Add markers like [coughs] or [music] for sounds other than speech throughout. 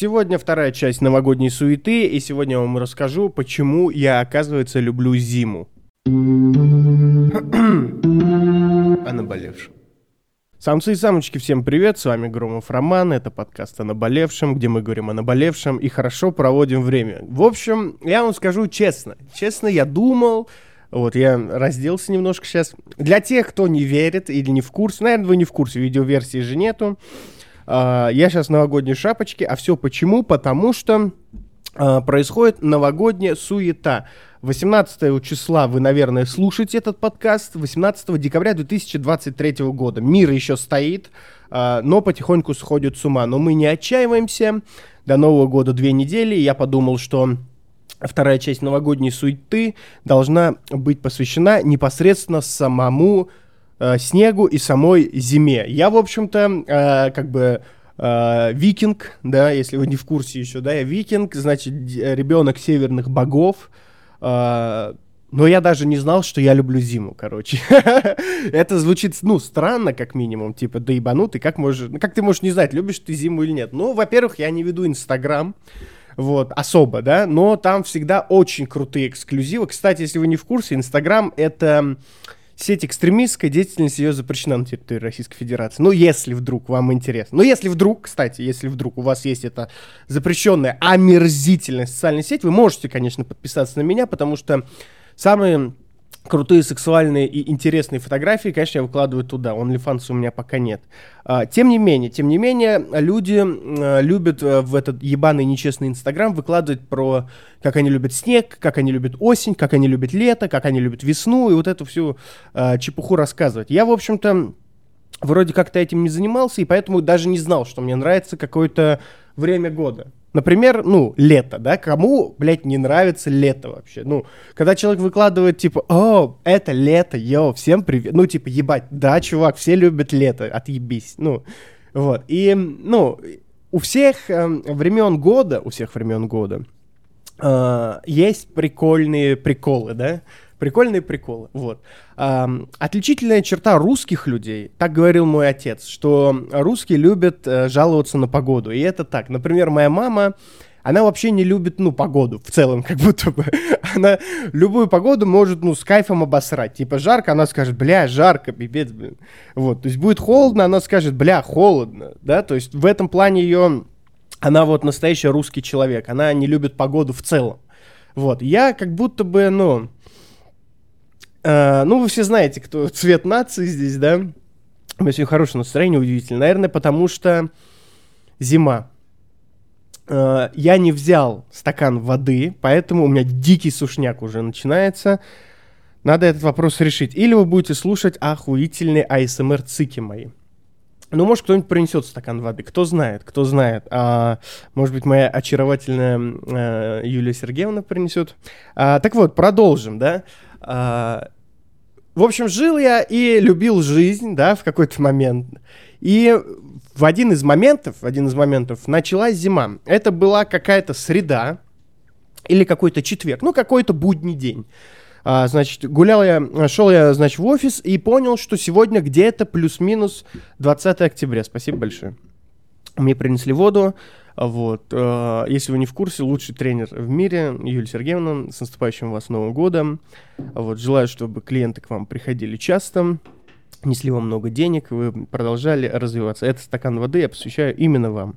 Сегодня вторая часть новогодней суеты, и сегодня я вам расскажу, почему я, оказывается, люблю зиму. О наболевшем. Самцы и самочки, всем привет, с вами Громов Роман, это подкаст о наболевшем, где мы говорим о наболевшем и хорошо проводим время. В общем, я вам скажу честно, честно, я думал, вот, я разделся немножко сейчас. Для тех, кто не верит или не в курсе, наверное, вы не в курсе, видеоверсии же нету, я сейчас новогодней шапочке, а все почему? Потому что uh, происходит новогодняя суета. 18 числа вы, наверное, слушаете этот подкаст. 18 декабря 2023 года. Мир еще стоит, uh, но потихоньку сходит с ума. Но мы не отчаиваемся. До Нового года две недели. Я подумал, что вторая часть новогодней суеты должна быть посвящена непосредственно самому э, снегу и самой зиме. Я, в общем-то, э, как бы э, викинг, да, если вы не в курсе еще, да, я викинг, значит, ребенок северных богов. Э, но я даже не знал, что я люблю зиму, короче. [laughs] Это звучит, ну, странно, как минимум, типа, да ебанутый, как можешь, как ты можешь не знать, любишь ты зиму или нет. Ну, во-первых, я не веду Инстаграм, вот, особо, да, но там всегда очень крутые эксклюзивы. Кстати, если вы не в курсе, Инстаграм — это сеть экстремистская, деятельность ее запрещена на территории Российской Федерации. Ну, если вдруг вам интересно. Ну, если вдруг, кстати, если вдруг у вас есть эта запрещенная, омерзительная социальная сеть, вы можете, конечно, подписаться на меня, потому что самые крутые сексуальные и интересные фотографии, конечно, я выкладываю туда. OnlyFans у меня пока нет. А, тем не менее, тем не менее, люди а, любят а, в этот ебаный нечестный Инстаграм выкладывать про, как они любят снег, как они любят осень, как они любят лето, как они любят весну, и вот эту всю а, чепуху рассказывать. Я, в общем-то, вроде как-то этим не занимался, и поэтому даже не знал, что мне нравится какое-то время года. Например, ну, лето, да? Кому, блядь, не нравится лето вообще? Ну, когда человек выкладывает, типа, о, это лето, йоу, всем привет. Ну, типа, ебать, да, чувак, все любят лето, отъебись. Ну, вот. И, ну, у всех э, времен года, у всех времен года э, есть прикольные приколы, да? Прикольные приколы. Вот. Отличительная черта русских людей, так говорил мой отец, что русские любят uh, жаловаться на погоду. И это так. Например, моя мама, она вообще не любит, ну, погоду в целом, [laughs] как будто бы. Она любую погоду может, ну, с кайфом обосрать. Типа жарко, она скажет, бля, жарко, пипец, блин. Вот, то есть будет холодно, она скажет, бля, холодно, да, то есть в этом плане ее, она вот настоящий русский человек, она не любит погоду в целом. Вот, я как будто бы, ну, Uh, ну, вы все знаете, кто [laughs] цвет нации здесь, да? У меня сегодня хорошее настроение, удивительно. Наверное, потому что зима. Uh, я не взял стакан воды, поэтому у меня дикий сушняк уже начинается. Надо этот вопрос решить. Или вы будете слушать охуительные АСМР-цики мои. Ну, может, кто-нибудь принесет стакан воды. Кто знает, кто знает. А, может быть, моя очаровательная а, Юлия Сергеевна принесет. А, так вот, продолжим, да? А, в общем, жил я и любил жизнь, да, в какой-то момент. И в один из моментов, в один из моментов началась зима. Это была какая-то среда или какой-то четверг, ну, какой-то будний день. А, значит, гулял я, шел я, значит, в офис и понял, что сегодня где-то плюс-минус 20 октября. Спасибо большое. Мне принесли воду, вот. Э, если вы не в курсе, лучший тренер в мире, Юлия Сергеевна, с наступающим вас Новым годом. Вот. Желаю, чтобы клиенты к вам приходили часто, несли вам много денег, вы продолжали развиваться. Этот стакан воды я посвящаю именно вам.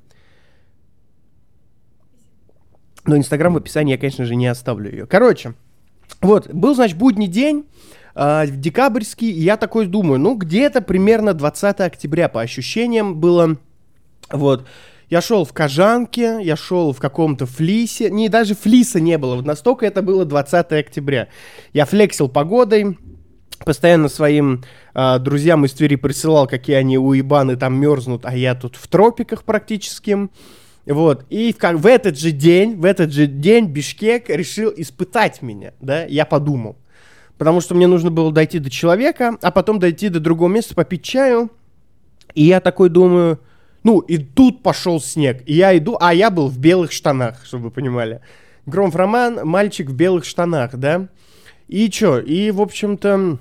Но Инстаграм в описании я, конечно же, не оставлю ее. Короче, вот, был, значит, будний день, э, декабрьский, и я такой думаю, ну, где-то примерно 20 октября, по ощущениям, было, вот, я шел в кожанке, я шел в каком-то флисе. Не, даже флиса не было. Вот настолько это было 20 октября. Я флексил погодой, постоянно своим э, друзьям из Твери присылал, какие они уебаны там мерзнут, а я тут в тропиках практически. Вот, и как в этот же день, в этот же день Бишкек решил испытать меня, да, я подумал. Потому что мне нужно было дойти до человека, а потом дойти до другого места, попить чаю. И я такой думаю, ну, и тут пошел снег. И я иду, а я был в белых штанах, чтобы вы понимали. Громов Роман, мальчик в белых штанах, да? И чё? И, в общем-то,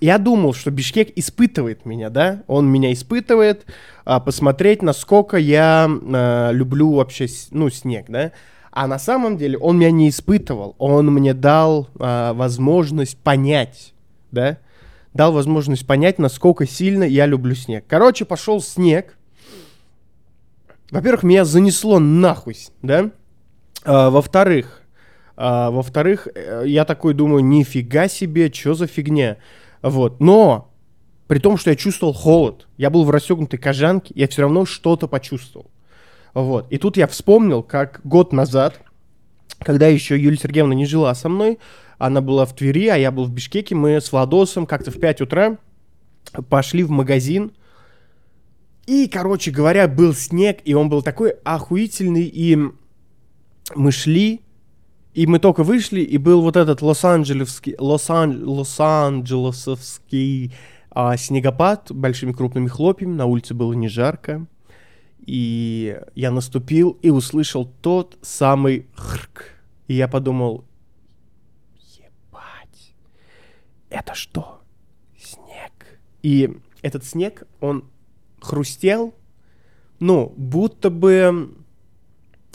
я думал, что Бишкек испытывает меня, да, он меня испытывает, а, посмотреть, насколько я а, люблю вообще, ну, снег, да, а на самом деле он меня не испытывал, он мне дал а, возможность понять, да, дал возможность понять, насколько сильно я люблю снег. Короче, пошел снег. Во-первых, меня занесло нахуй, да. А, во-вторых, а, во-вторых, э, я такой думаю, нифига себе, что за фигня. Вот. Но при том, что я чувствовал холод, я был в расстегнутой кожанке, я все равно что-то почувствовал. Вот. И тут я вспомнил, как год назад, когда еще Юлия Сергеевна не жила со мной, она была в Твери, а я был в Бишкеке, мы с Владосом как-то в 5 утра пошли в магазин, и, короче говоря, был снег, и он был такой охуительный, и мы шли, и мы только вышли, и был вот этот лос-анджелесский, лос-ан, лос-анджелесовский а, снегопад большими крупными хлопьями, на улице было не жарко, и я наступил и услышал тот самый хрк. И я подумал, ебать, это что? Снег. И этот снег, он хрустел, ну, будто бы,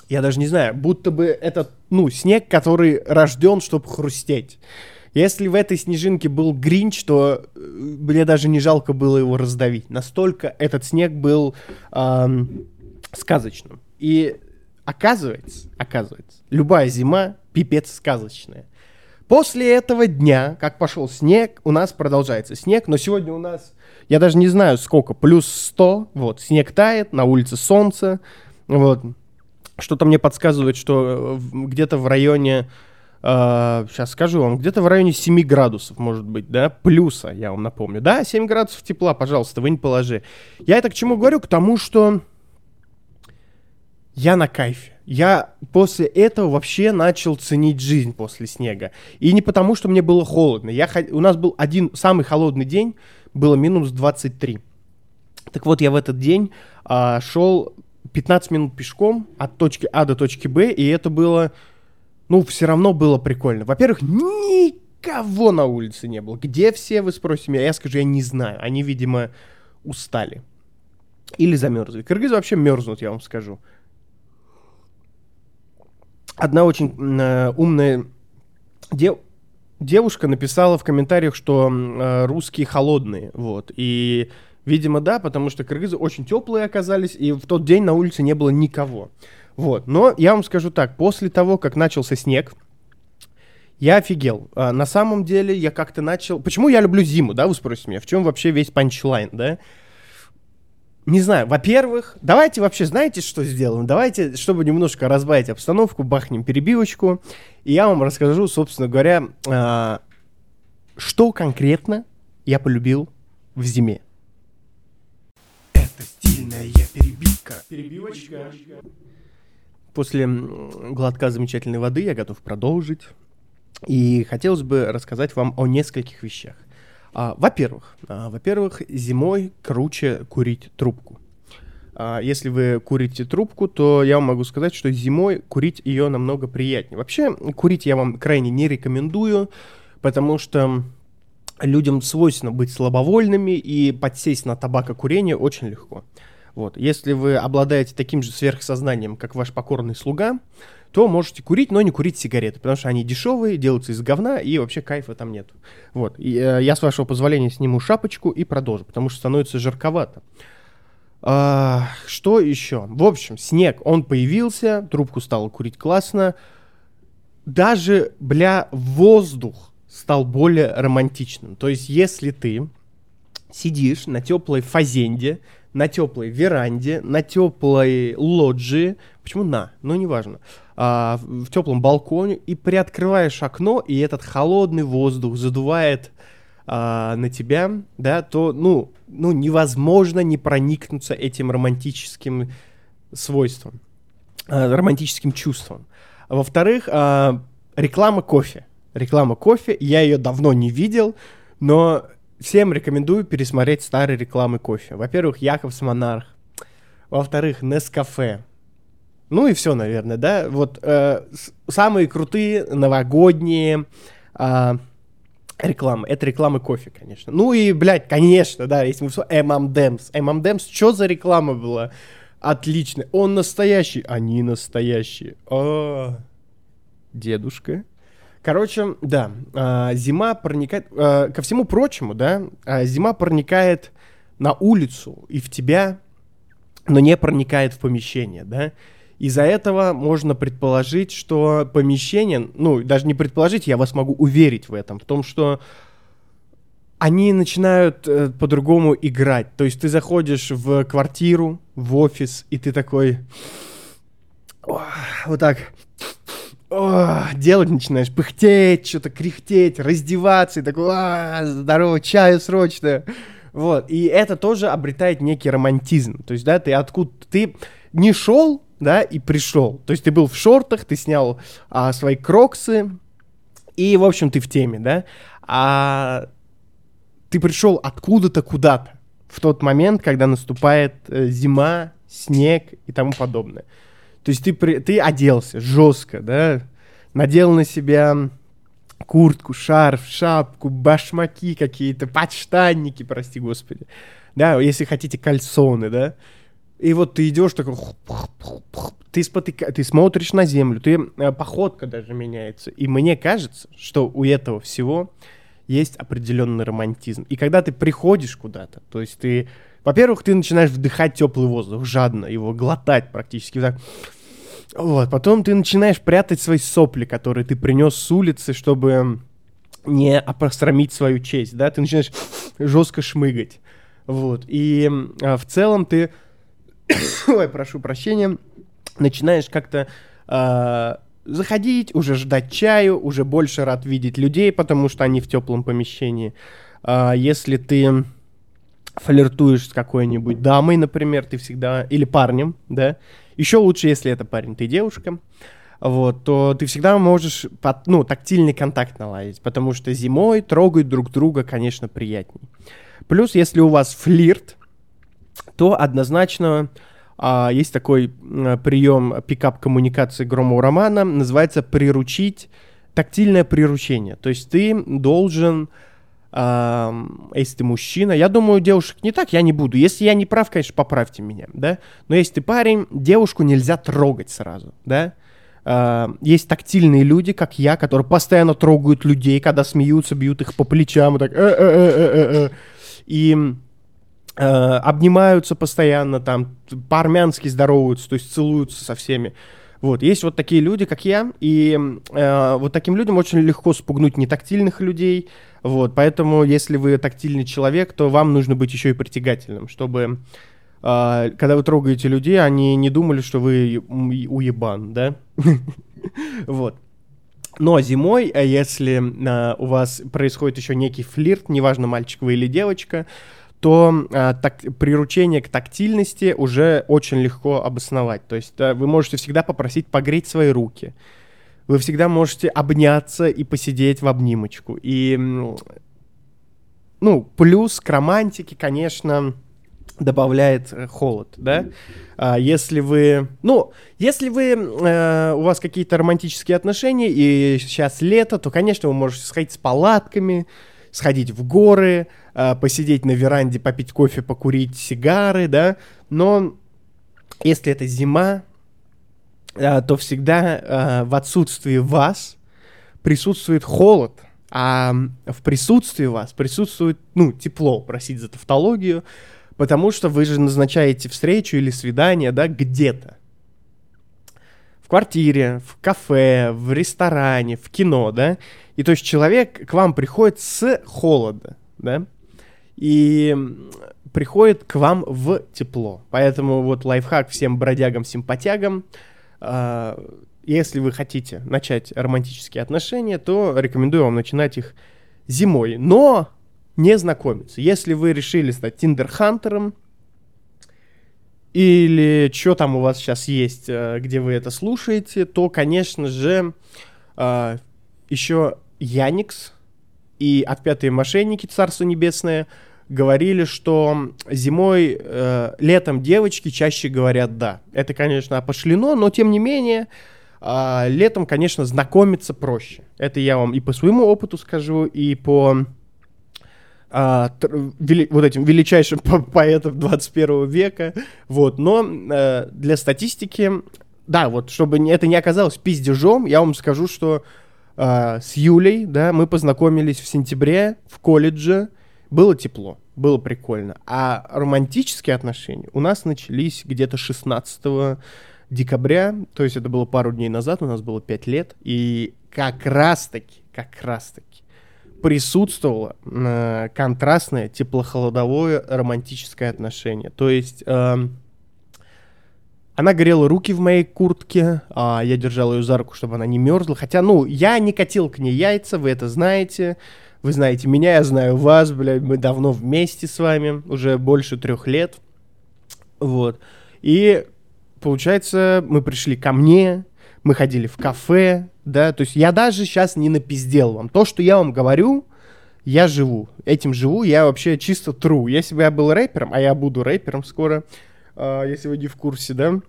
я даже не знаю, будто бы этот, ну, снег, который рожден, чтобы хрустеть. Если в этой снежинке был Гринч, то э, мне даже не жалко было его раздавить. Настолько этот снег был эм, сказочным. И оказывается, оказывается, любая зима пипец сказочная. После этого дня, как пошел снег, у нас продолжается снег, но сегодня у нас, я даже не знаю сколько, плюс 100, вот, снег тает, на улице солнце, вот. Что-то мне подсказывает, что э, где-то в районе Uh, сейчас скажу вам, где-то в районе 7 градусов, может быть, да, плюса, я вам напомню. Да, 7 градусов тепла, пожалуйста, вы не положи. Я это к чему говорю? К тому, что я на кайфе. Я после этого вообще начал ценить жизнь после снега. И не потому, что мне было холодно. Я, у нас был один самый холодный день, было минус 23. Так вот, я в этот день а, шел 15 минут пешком от точки А до точки Б, и это было ну, все равно было прикольно. Во-первых, никого на улице не было. Где все, вы спросите меня? Я скажу, я не знаю. Они, видимо, устали. Или замерзли. Кыргызы вообще мерзнут, я вам скажу. Одна очень э, умная дев девушка написала в комментариях, что э, русские холодные, вот, и, видимо, да, потому что кыргызы очень теплые оказались, и в тот день на улице не было никого. Вот. Но я вам скажу так, после того, как начался снег, я офигел. А, на самом деле я как-то начал... Почему я люблю зиму, да, вы спросите меня? В чем вообще весь панчлайн, да? Не знаю, во-первых, давайте вообще, знаете, что сделаем? Давайте, чтобы немножко разбавить обстановку, бахнем перебивочку, и я вам расскажу, собственно говоря, а, что конкретно я полюбил в зиме. Это стильная перебивка. Перебивочка. После глотка замечательной воды я готов продолжить. И хотелось бы рассказать вам о нескольких вещах. А, во-первых, а, во-первых, зимой круче курить трубку. А, если вы курите трубку, то я вам могу сказать, что зимой курить ее намного приятнее. Вообще, курить я вам крайне не рекомендую, потому что людям свойственно быть слабовольными, и подсесть на табакокурение очень легко. Вот. Если вы обладаете таким же сверхсознанием, как ваш покорный слуга, то можете курить, но не курить сигареты, потому что они дешевые, делаются из говна, и вообще кайфа там нет. Вот. И, э, я, с вашего позволения, сниму шапочку и продолжу, потому что становится жарковато. А, что еще? В общем, снег, он появился, трубку стало курить классно. Даже, бля, воздух стал более романтичным. То есть, если ты сидишь на теплой фазенде, на теплой веранде, на теплой лоджии, почему на, ну неважно, а, в теплом балконе, и приоткрываешь окно, и этот холодный воздух задувает а, на тебя, да, то, ну, ну, невозможно не проникнуться этим романтическим свойством, а, романтическим чувством. Во-вторых, а, реклама кофе. Реклама кофе, я ее давно не видел, но всем рекомендую пересмотреть старые рекламы кофе. Во-первых, Яковс Монарх. Во-вторых, Нескафе. Ну и все, наверное, да. Вот э, самые крутые новогодние э, Реклама. Это реклама кофе, конечно. Ну и, блядь, конечно, да, если мы все... M&M's. M&M's, что за реклама была? Отлично. Он настоящий. Они настоящие. А, дедушка. Короче, да, а, зима проникает... А, ко всему прочему, да, а, зима проникает на улицу и в тебя, но не проникает в помещение, да. Из-за этого можно предположить, что помещение, ну, даже не предположить, я вас могу уверить в этом, в том, что они начинают э, по-другому играть. То есть ты заходишь в квартиру, в офис, и ты такой... О, вот так о, делать начинаешь, пыхтеть, что-то кряхтеть, раздеваться, и такой, а, здорово, чаю срочно. Вот, и это тоже обретает некий романтизм. То есть, да, ты откуда... Ты не шел, да, и пришел. То есть ты был в шортах, ты снял а, свои кроксы, и, в общем, ты в теме, да. А ты пришел откуда-то куда-то в тот момент, когда наступает э, зима, снег и тому подобное. То есть ты, при, ты оделся жестко, да, надел на себя куртку, шарф, шапку, башмаки какие-то, подштанники, прости господи. Да, если хотите, кальсоны, да. И вот ты идешь такой, ты, спотыка... ты смотришь на землю, ты э, походка даже меняется. И мне кажется, что у этого всего есть определенный романтизм. И когда ты приходишь куда-то, то есть ты, во-первых, ты начинаешь вдыхать теплый воздух, жадно его глотать практически так. Вот, потом ты начинаешь прятать свои сопли, которые ты принес с улицы, чтобы не опростромить свою честь, да, ты начинаешь жестко шмыгать. Вот, и а, в целом ты [coughs] ой, прошу прощения, начинаешь как-то э, заходить, уже ждать чаю, уже больше рад видеть людей, потому что они в теплом помещении. Э, если ты флиртуешь с какой-нибудь дамой, например, ты всегда, или парнем, да, еще лучше, если это парень, ты девушка, вот, то ты всегда можешь, под, ну, тактильный контакт наладить, потому что зимой трогать друг друга, конечно, приятней. Плюс, если у вас флирт, то однозначно а, есть такой а, прием пикап коммуникации громового романа, называется приручить, тактильное приручение. То есть ты должен, а, если ты мужчина, я думаю, девушек не так, я не буду. Если я не прав, конечно, поправьте меня, да. Но если ты парень, девушку нельзя трогать сразу, да. Uh, есть тактильные люди, как я, которые постоянно трогают людей, когда смеются, бьют их по плечам и так. Э -э -э и Э, обнимаются постоянно, там, по-армянски здороваются, то есть целуются со всеми. Вот, есть вот такие люди, как я, и э, вот таким людям очень легко спугнуть нетактильных людей, вот, поэтому если вы тактильный человек, то вам нужно быть еще и притягательным, чтобы, э, когда вы трогаете людей, они не думали, что вы уебан, да? [laughs] Вот. Но зимой, э, если э, у вас происходит еще некий флирт, неважно, мальчик вы или девочка, то а, так, приручение к тактильности уже очень легко обосновать. То есть а, вы можете всегда попросить погреть свои руки. Вы всегда можете обняться и посидеть в обнимочку. И, ну, плюс к романтике, конечно, добавляет э, холод, да? А, если вы, ну, если вы, э, у вас какие-то романтические отношения, и сейчас лето, то, конечно, вы можете сходить с палатками, сходить в горы, э, посидеть на веранде, попить кофе, покурить сигары, да, но если это зима, э, то всегда э, в отсутствии вас присутствует холод, а в присутствии вас присутствует, ну, тепло, просить за тавтологию, потому что вы же назначаете встречу или свидание, да, где-то. Квартире, в кафе, в ресторане, в кино, да, и то есть человек к вам приходит с холода, да, и приходит к вам в тепло. Поэтому вот лайфхак всем бродягам-симпатягам. Э, если вы хотите начать романтические отношения, то рекомендую вам начинать их зимой. Но не знакомиться. Если вы решили стать тиндер-хантером, или что там у вас сейчас есть, э, где вы это слушаете, то, конечно же, э, еще Яникс и отпятые мошенники, Царство Небесное, говорили, что зимой, э, летом девочки чаще говорят «да». Это, конечно, опошлено, но тем не менее, А, летом, конечно, знакомиться проще. Это я вам и по своему опыту скажу, и по а, вели, вот этим величайшим [laughs] по поэтам 21 века. Вот, но а, для статистики, да, вот, чтобы это не оказалось пиздежом, я вам скажу, что а, с Юлей, да, мы познакомились в сентябре в колледже, было тепло, было прикольно. А романтические отношения у нас начались где-то 16 декабря, то есть это было пару дней назад, у нас было 5 лет, и как раз-таки, как раз-таки присутствовало э, контрастное теплохолодовое романтическое отношение. То есть э, она грела руки в моей куртке, а я держал ее за руку, чтобы она не мерзла. Хотя, ну, я не катил к ней яйца, вы это знаете. Вы знаете меня, я знаю вас, блядь, мы давно вместе с вами, уже больше трех лет. Вот. И, получается, мы пришли ко мне, мы ходили в кафе, да, то есть я даже сейчас не напиздел вам. То, что я вам говорю, я живу. Этим живу, я вообще чисто true. Если бы я был рэпером, а я буду рэпером скоро, э, если вы не в курсе, да,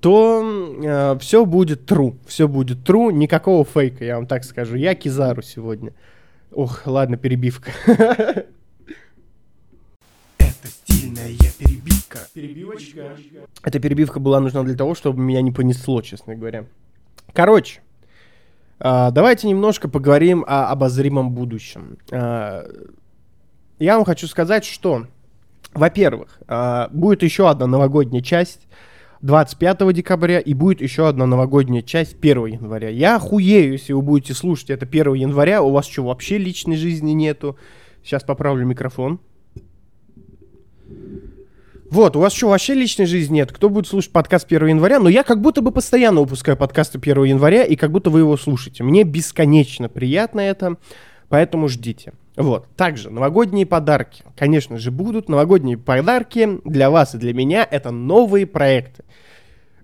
то э, все будет true. Все будет true, никакого фейка, я вам так скажу. Я Кизару сегодня. Ох, ладно, перебивка. [laughs] Это стильная перебивка. Перебивочка. Эта перебивка была нужна для того, чтобы меня не понесло, честно говоря. Короче, а, давайте немножко поговорим о обозримом будущем. А, я вам хочу сказать, что, во-первых, а, будет еще одна новогодняя часть 25 декабря и будет еще одна новогодняя часть 1 января. Я охуею, если вы будете слушать это 1 января, у вас что, вообще личной жизни нету? Сейчас поправлю микрофон. Вот, у вас что, вообще личной жизни нет? Кто будет слушать подкаст 1 января? Но я как будто бы постоянно выпускаю подкасты 1 января, и как будто вы его слушаете. Мне бесконечно приятно это, поэтому ждите. Вот. Также новогодние подарки. Конечно же, будут новогодние подарки для вас и для меня. Это новые проекты.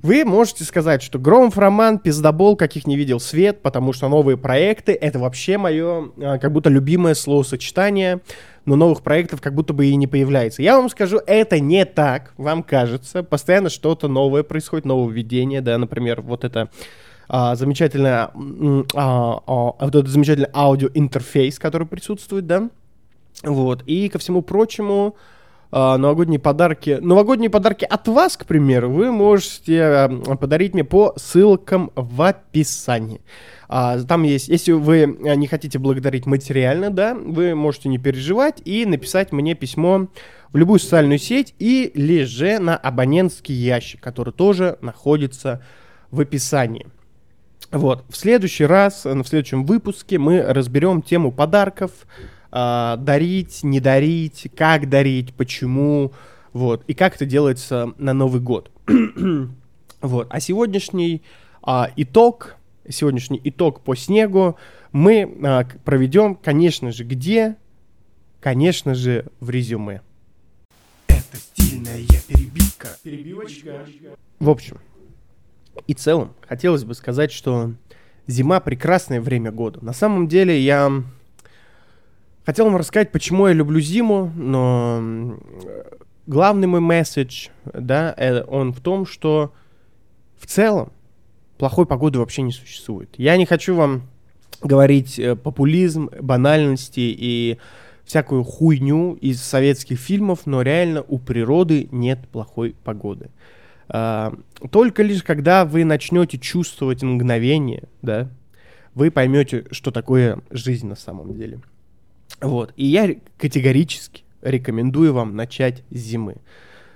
Вы можете сказать, что Громов Роман, пиздобол, каких не видел свет, потому что новые проекты — это вообще мое а, как будто любимое словосочетание — но новых проектов как будто бы и не появляется. Я вам скажу, это не так, вам кажется. Постоянно что-то новое происходит, нововведение, да, например, вот это а, замечательное, а, а, вот этот замечательный аудиоинтерфейс, который присутствует, да, вот, и ко всему прочему, новогодние подарки. Новогодние подарки от вас, к примеру, вы можете а, подарить мне по ссылкам в описании. А, там есть, если вы не хотите благодарить материально, да, вы можете не переживать и написать мне письмо в любую социальную сеть или же на абонентский ящик, который тоже находится в описании. Вот, в следующий раз, э, в следующем выпуске мы разберем тему подарков, э, дарить, не дарить, как дарить, почему, вот, и как это делается на Новый год. [clears throat] вот, а сегодняшний э, итог сегодняшний итог по снегу мы а, проведем, конечно же, где? Конечно же, в резюме. Это стильная перебивка. Перебивочка. В общем и целом, хотелось бы сказать, что зима прекрасное время года. На самом деле я хотел вам рассказать, почему я люблю зиму, но главный мой месседж, да, э, он в том, что в целом плохой погоды вообще не существует. Я не хочу вам говорить э, популизм, банальности и всякую хуйню из советских фильмов, но реально у природы нет плохой погоды. А, только лишь когда вы начнете чувствовать мгновение, да, вы поймете, что такое жизнь на самом деле. Вот. И я категорически рекомендую вам начать с зимы.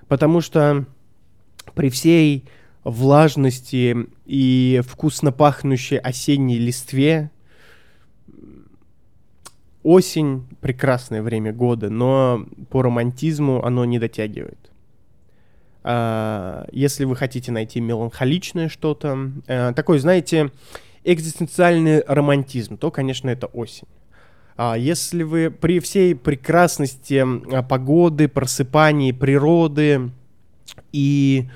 Потому что при всей влажности и вкусно пахнущей осенней листве. Осень — прекрасное время года, но по романтизму оно не дотягивает. А, если вы хотите найти меланхоличное что-то, а, такой, знаете, экзистенциальный романтизм, то, конечно, это осень. А если вы при всей прекрасности а, погоды, просыпании природы и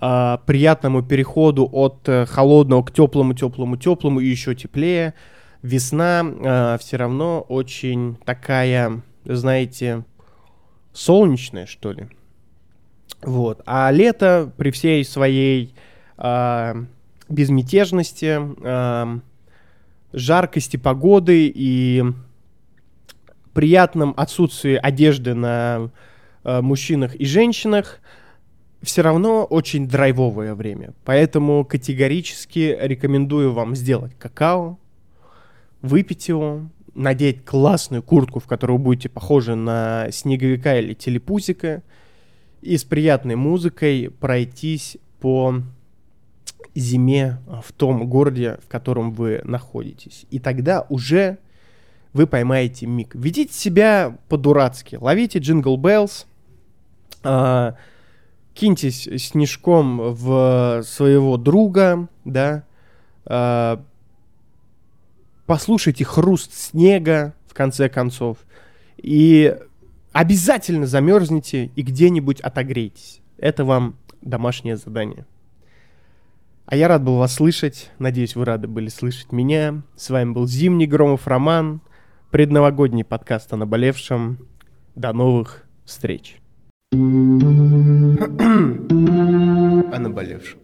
э, приятному переходу от э, холодного к теплому, теплому, теплому и еще теплее. Весна все равно очень такая, знаете, солнечная, что ли. Вот. А лето при всей своей э, безмятежности, э, жаркости погоды и приятном отсутствии одежды на э, мужчинах и женщинах все равно очень драйвовое время. Поэтому категорически рекомендую вам сделать какао, выпить его, надеть классную куртку, в которой вы будете похожи на снеговика или телепузика, и с приятной музыкой пройтись по зиме в том городе, в котором вы находитесь. И тогда уже вы поймаете миг. Ведите себя по-дурацки. Ловите Jingle Bells, э, киньтесь снежком в своего друга, да, э, послушайте хруст снега, в конце концов, и обязательно замерзнете и где-нибудь отогрейтесь. Это вам домашнее задание. А я рад был вас слышать. Надеюсь, вы рады были слышать меня. С вами был Зимний Громов Роман предновогодний подкаст о наболевшем. До новых встреч. о наболевшем.